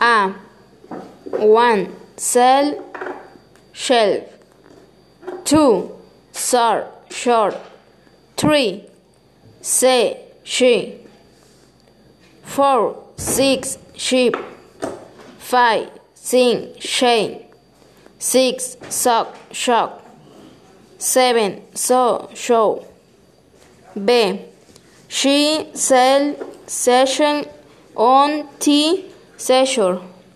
A. One. Cell. Shelf. Two. Sir. Short. Three. Say. She. Four. Six. Sheep. Five. Sing. Shane. Six. Sock. Shock. Seven. So. Show. B. She. Sell. Session. On. T. Seizure